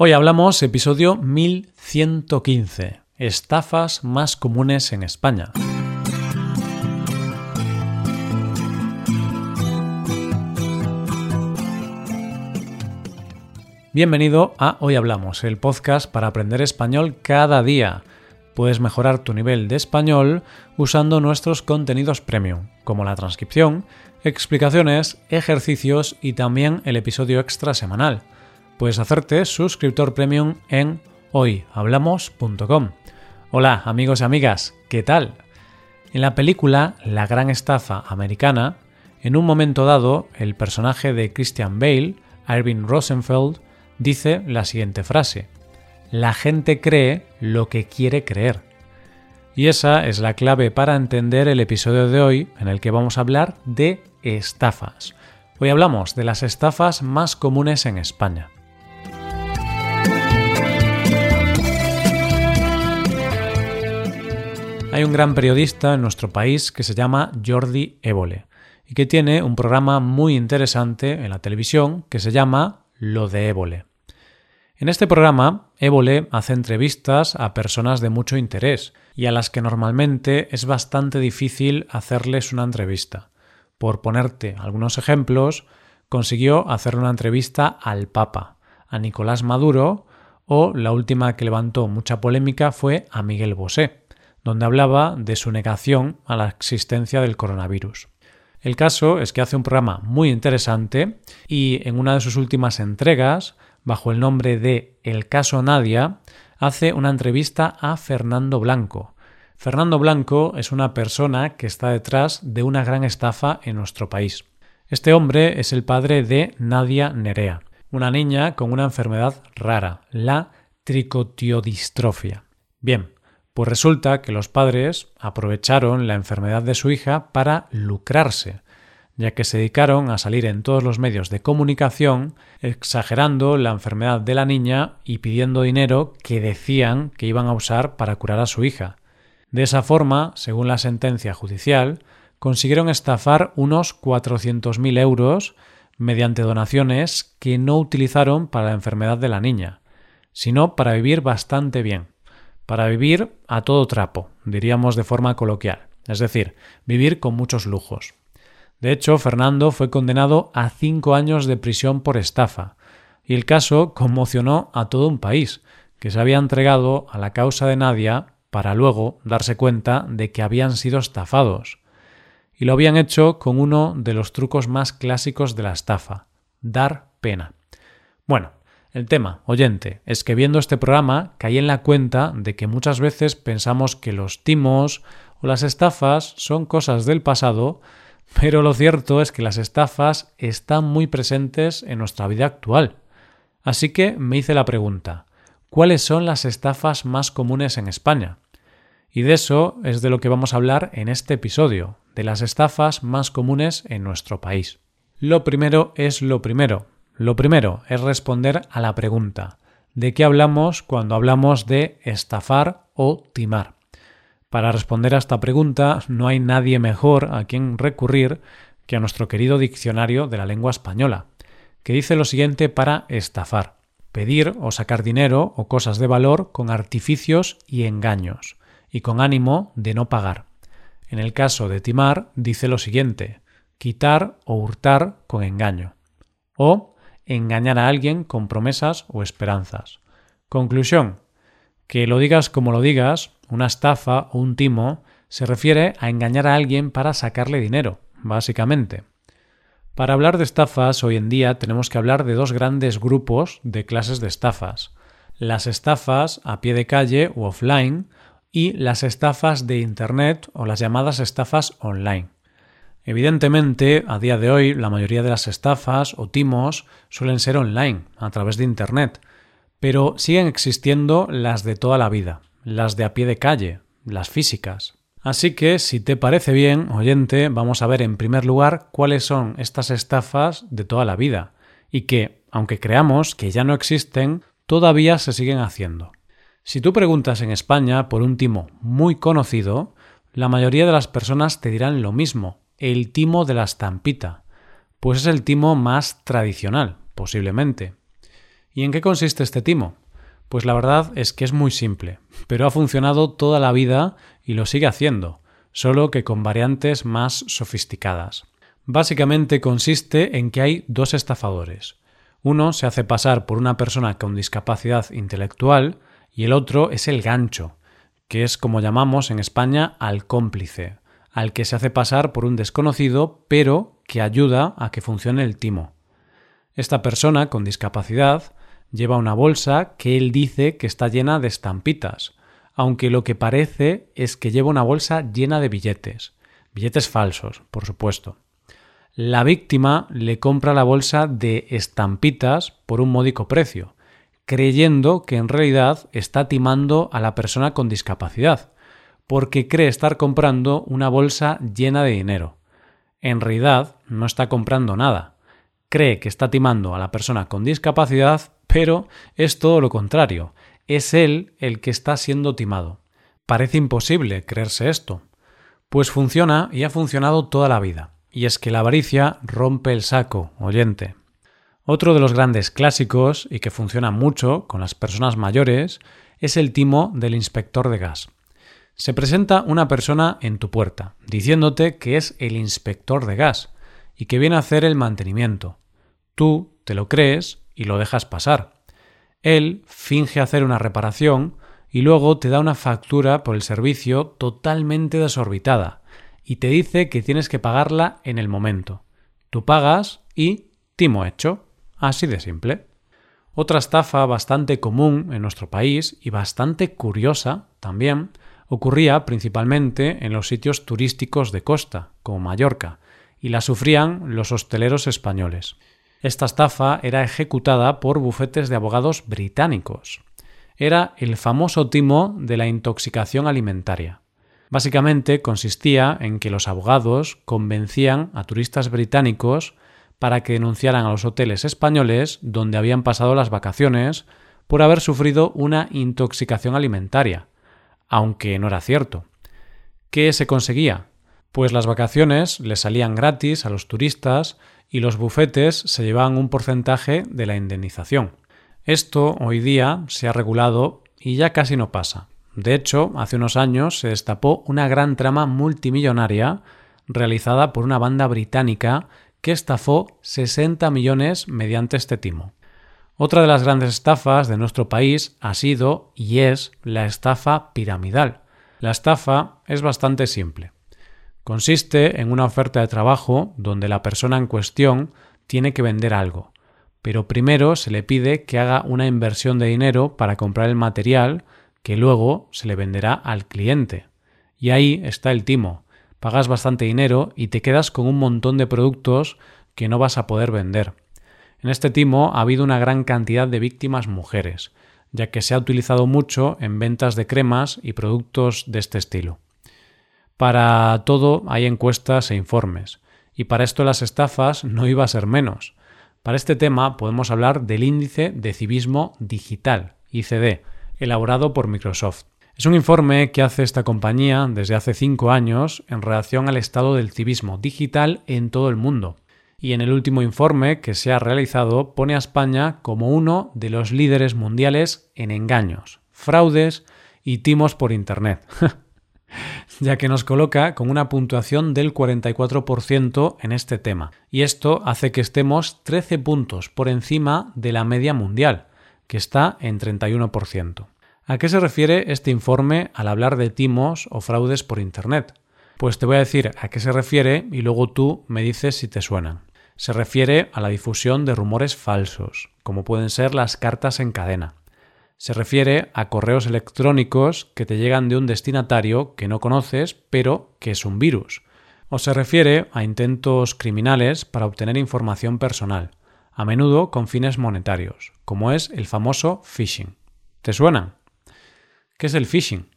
Hoy hablamos episodio 1115, estafas más comunes en España. Bienvenido a Hoy Hablamos, el podcast para aprender español cada día. Puedes mejorar tu nivel de español usando nuestros contenidos premium, como la transcripción, explicaciones, ejercicios y también el episodio extra semanal puedes hacerte suscriptor premium en hoyhablamos.com. Hola amigos y amigas, ¿qué tal? En la película La gran estafa americana, en un momento dado, el personaje de Christian Bale, Irving Rosenfeld, dice la siguiente frase. La gente cree lo que quiere creer. Y esa es la clave para entender el episodio de hoy en el que vamos a hablar de estafas. Hoy hablamos de las estafas más comunes en España. Hay un gran periodista en nuestro país que se llama Jordi Évole y que tiene un programa muy interesante en la televisión que se llama Lo de Évole. En este programa, Évole hace entrevistas a personas de mucho interés y a las que normalmente es bastante difícil hacerles una entrevista. Por ponerte algunos ejemplos, consiguió hacer una entrevista al Papa, a Nicolás Maduro o la última que levantó mucha polémica fue a Miguel Bosé donde hablaba de su negación a la existencia del coronavirus. El caso es que hace un programa muy interesante y en una de sus últimas entregas, bajo el nombre de El caso Nadia, hace una entrevista a Fernando Blanco. Fernando Blanco es una persona que está detrás de una gran estafa en nuestro país. Este hombre es el padre de Nadia Nerea, una niña con una enfermedad rara, la tricotiodistrofia. Bien, pues resulta que los padres aprovecharon la enfermedad de su hija para lucrarse, ya que se dedicaron a salir en todos los medios de comunicación exagerando la enfermedad de la niña y pidiendo dinero que decían que iban a usar para curar a su hija. De esa forma, según la sentencia judicial, consiguieron estafar unos 400.000 euros mediante donaciones que no utilizaron para la enfermedad de la niña, sino para vivir bastante bien para vivir a todo trapo, diríamos de forma coloquial, es decir, vivir con muchos lujos. De hecho, Fernando fue condenado a cinco años de prisión por estafa, y el caso conmocionó a todo un país, que se había entregado a la causa de Nadia para luego darse cuenta de que habían sido estafados. Y lo habían hecho con uno de los trucos más clásicos de la estafa, dar pena. Bueno, el tema, oyente, es que viendo este programa caí en la cuenta de que muchas veces pensamos que los timos o las estafas son cosas del pasado, pero lo cierto es que las estafas están muy presentes en nuestra vida actual. Así que me hice la pregunta, ¿cuáles son las estafas más comunes en España? Y de eso es de lo que vamos a hablar en este episodio, de las estafas más comunes en nuestro país. Lo primero es lo primero, lo primero es responder a la pregunta ¿de qué hablamos cuando hablamos de estafar o timar? Para responder a esta pregunta no hay nadie mejor a quien recurrir que a nuestro querido diccionario de la lengua española, que dice lo siguiente para estafar pedir o sacar dinero o cosas de valor con artificios y engaños, y con ánimo de no pagar. En el caso de timar, dice lo siguiente quitar o hurtar con engaño. O engañar a alguien con promesas o esperanzas. Conclusión. Que lo digas como lo digas, una estafa o un timo se refiere a engañar a alguien para sacarle dinero, básicamente. Para hablar de estafas, hoy en día tenemos que hablar de dos grandes grupos de clases de estafas. Las estafas a pie de calle o offline y las estafas de Internet o las llamadas estafas online. Evidentemente, a día de hoy, la mayoría de las estafas o timos suelen ser online, a través de Internet, pero siguen existiendo las de toda la vida, las de a pie de calle, las físicas. Así que, si te parece bien, oyente, vamos a ver en primer lugar cuáles son estas estafas de toda la vida, y que, aunque creamos que ya no existen, todavía se siguen haciendo. Si tú preguntas en España por un timo muy conocido, la mayoría de las personas te dirán lo mismo, el timo de la estampita, pues es el timo más tradicional, posiblemente. ¿Y en qué consiste este timo? Pues la verdad es que es muy simple, pero ha funcionado toda la vida y lo sigue haciendo, solo que con variantes más sofisticadas. Básicamente consiste en que hay dos estafadores. Uno se hace pasar por una persona con discapacidad intelectual y el otro es el gancho, que es como llamamos en España al cómplice, al que se hace pasar por un desconocido pero que ayuda a que funcione el timo. Esta persona con discapacidad lleva una bolsa que él dice que está llena de estampitas, aunque lo que parece es que lleva una bolsa llena de billetes, billetes falsos, por supuesto. La víctima le compra la bolsa de estampitas por un módico precio, creyendo que en realidad está timando a la persona con discapacidad, porque cree estar comprando una bolsa llena de dinero. En realidad no está comprando nada. Cree que está timando a la persona con discapacidad pero es todo lo contrario, es él el que está siendo timado. Parece imposible creerse esto. Pues funciona y ha funcionado toda la vida. Y es que la avaricia rompe el saco, oyente. Otro de los grandes clásicos, y que funciona mucho con las personas mayores, es el timo del inspector de gas. Se presenta una persona en tu puerta, diciéndote que es el inspector de gas y que viene a hacer el mantenimiento. Tú te lo crees y lo dejas pasar. Él finge hacer una reparación y luego te da una factura por el servicio totalmente desorbitada y te dice que tienes que pagarla en el momento. Tú pagas y timo hecho. Así de simple. Otra estafa bastante común en nuestro país y bastante curiosa también ocurría principalmente en los sitios turísticos de costa, como Mallorca, y la sufrían los hosteleros españoles. Esta estafa era ejecutada por bufetes de abogados británicos. Era el famoso timo de la intoxicación alimentaria. Básicamente consistía en que los abogados convencían a turistas británicos para que denunciaran a los hoteles españoles donde habían pasado las vacaciones por haber sufrido una intoxicación alimentaria, aunque no era cierto. ¿Qué se conseguía? Pues las vacaciones les salían gratis a los turistas y los bufetes se llevaban un porcentaje de la indemnización. Esto hoy día se ha regulado y ya casi no pasa. De hecho, hace unos años se destapó una gran trama multimillonaria realizada por una banda británica que estafó 60 millones mediante este timo. Otra de las grandes estafas de nuestro país ha sido y es la estafa piramidal. La estafa es bastante simple. Consiste en una oferta de trabajo donde la persona en cuestión tiene que vender algo, pero primero se le pide que haga una inversión de dinero para comprar el material que luego se le venderá al cliente. Y ahí está el timo. Pagas bastante dinero y te quedas con un montón de productos que no vas a poder vender. En este timo ha habido una gran cantidad de víctimas mujeres, ya que se ha utilizado mucho en ventas de cremas y productos de este estilo. Para todo hay encuestas e informes, y para esto las estafas no iba a ser menos. Para este tema podemos hablar del índice de civismo digital, ICD, elaborado por Microsoft. Es un informe que hace esta compañía desde hace cinco años en relación al estado del civismo digital en todo el mundo. Y en el último informe que se ha realizado pone a España como uno de los líderes mundiales en engaños, fraudes y timos por Internet. ya que nos coloca con una puntuación del 44% en este tema. Y esto hace que estemos 13 puntos por encima de la media mundial, que está en 31%. ¿A qué se refiere este informe al hablar de timos o fraudes por Internet? Pues te voy a decir a qué se refiere y luego tú me dices si te suenan. Se refiere a la difusión de rumores falsos, como pueden ser las cartas en cadena se refiere a correos electrónicos que te llegan de un destinatario que no conoces, pero que es un virus. O se refiere a intentos criminales para obtener información personal, a menudo con fines monetarios, como es el famoso phishing. ¿Te suena? ¿Qué es el phishing?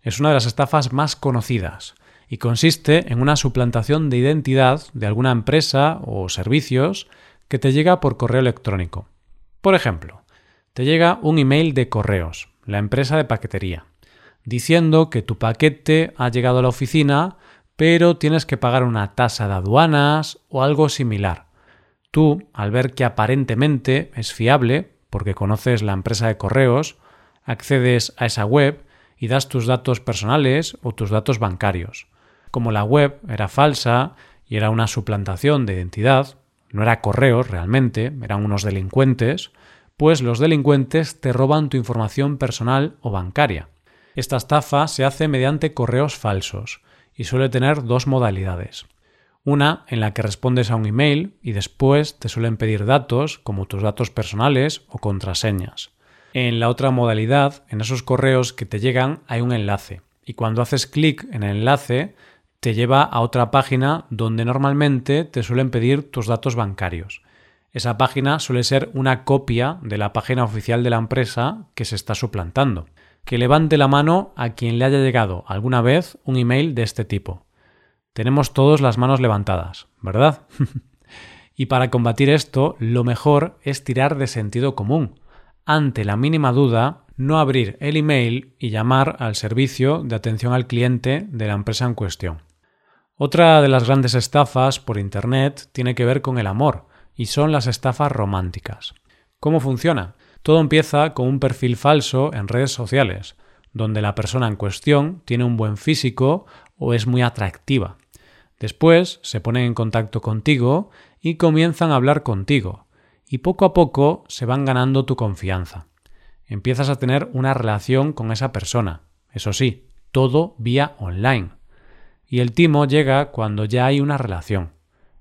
Es una de las estafas más conocidas y consiste en una suplantación de identidad de alguna empresa o servicios que te llega por correo electrónico. Por ejemplo, te llega un email de correos, la empresa de paquetería, diciendo que tu paquete ha llegado a la oficina, pero tienes que pagar una tasa de aduanas o algo similar. Tú, al ver que aparentemente es fiable, porque conoces la empresa de correos, accedes a esa web y das tus datos personales o tus datos bancarios. Como la web era falsa y era una suplantación de identidad, no era correos realmente, eran unos delincuentes, pues los delincuentes te roban tu información personal o bancaria. Esta estafa se hace mediante correos falsos y suele tener dos modalidades. Una en la que respondes a un email y después te suelen pedir datos como tus datos personales o contraseñas. En la otra modalidad, en esos correos que te llegan hay un enlace y cuando haces clic en el enlace te lleva a otra página donde normalmente te suelen pedir tus datos bancarios. Esa página suele ser una copia de la página oficial de la empresa que se está suplantando. Que levante la mano a quien le haya llegado alguna vez un email de este tipo. Tenemos todos las manos levantadas, ¿verdad? y para combatir esto, lo mejor es tirar de sentido común. Ante la mínima duda, no abrir el email y llamar al servicio de atención al cliente de la empresa en cuestión. Otra de las grandes estafas por Internet tiene que ver con el amor, y son las estafas románticas. ¿Cómo funciona? Todo empieza con un perfil falso en redes sociales, donde la persona en cuestión tiene un buen físico o es muy atractiva. Después se ponen en contacto contigo y comienzan a hablar contigo, y poco a poco se van ganando tu confianza. Empiezas a tener una relación con esa persona, eso sí, todo vía online. Y el timo llega cuando ya hay una relación.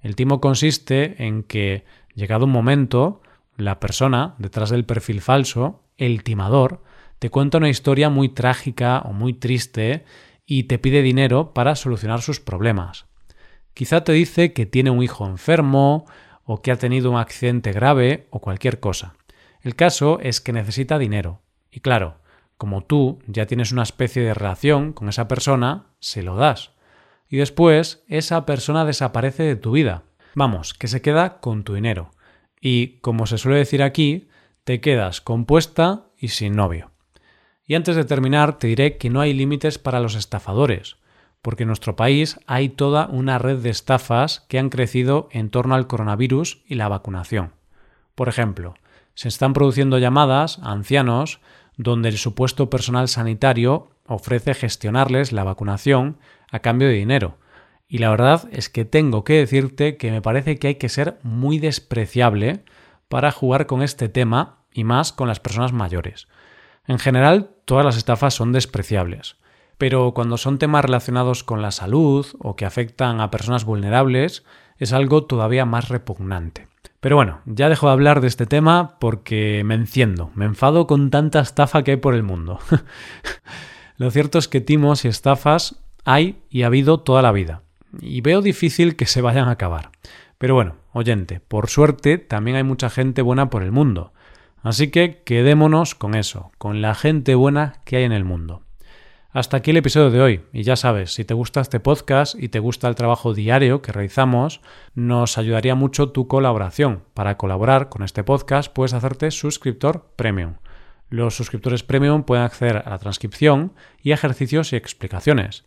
El timo consiste en que, llegado un momento, la persona detrás del perfil falso, el timador, te cuenta una historia muy trágica o muy triste y te pide dinero para solucionar sus problemas. Quizá te dice que tiene un hijo enfermo o que ha tenido un accidente grave o cualquier cosa. El caso es que necesita dinero. Y claro, como tú ya tienes una especie de relación con esa persona, se lo das. Y después esa persona desaparece de tu vida. Vamos, que se queda con tu dinero. Y, como se suele decir aquí, te quedas compuesta y sin novio. Y antes de terminar, te diré que no hay límites para los estafadores porque en nuestro país hay toda una red de estafas que han crecido en torno al coronavirus y la vacunación. Por ejemplo, se están produciendo llamadas a ancianos donde el supuesto personal sanitario ofrece gestionarles la vacunación a cambio de dinero. Y la verdad es que tengo que decirte que me parece que hay que ser muy despreciable para jugar con este tema y más con las personas mayores. En general, todas las estafas son despreciables pero cuando son temas relacionados con la salud o que afectan a personas vulnerables, es algo todavía más repugnante. Pero bueno, ya dejo de hablar de este tema porque me enciendo, me enfado con tanta estafa que hay por el mundo. Lo cierto es que timos y estafas hay y ha habido toda la vida, y veo difícil que se vayan a acabar. Pero bueno, oyente, por suerte también hay mucha gente buena por el mundo. Así que quedémonos con eso, con la gente buena que hay en el mundo. Hasta aquí el episodio de hoy. Y ya sabes, si te gusta este podcast y te gusta el trabajo diario que realizamos, nos ayudaría mucho tu colaboración. Para colaborar con este podcast puedes hacerte suscriptor premium. Los suscriptores premium pueden acceder a la transcripción y ejercicios y explicaciones.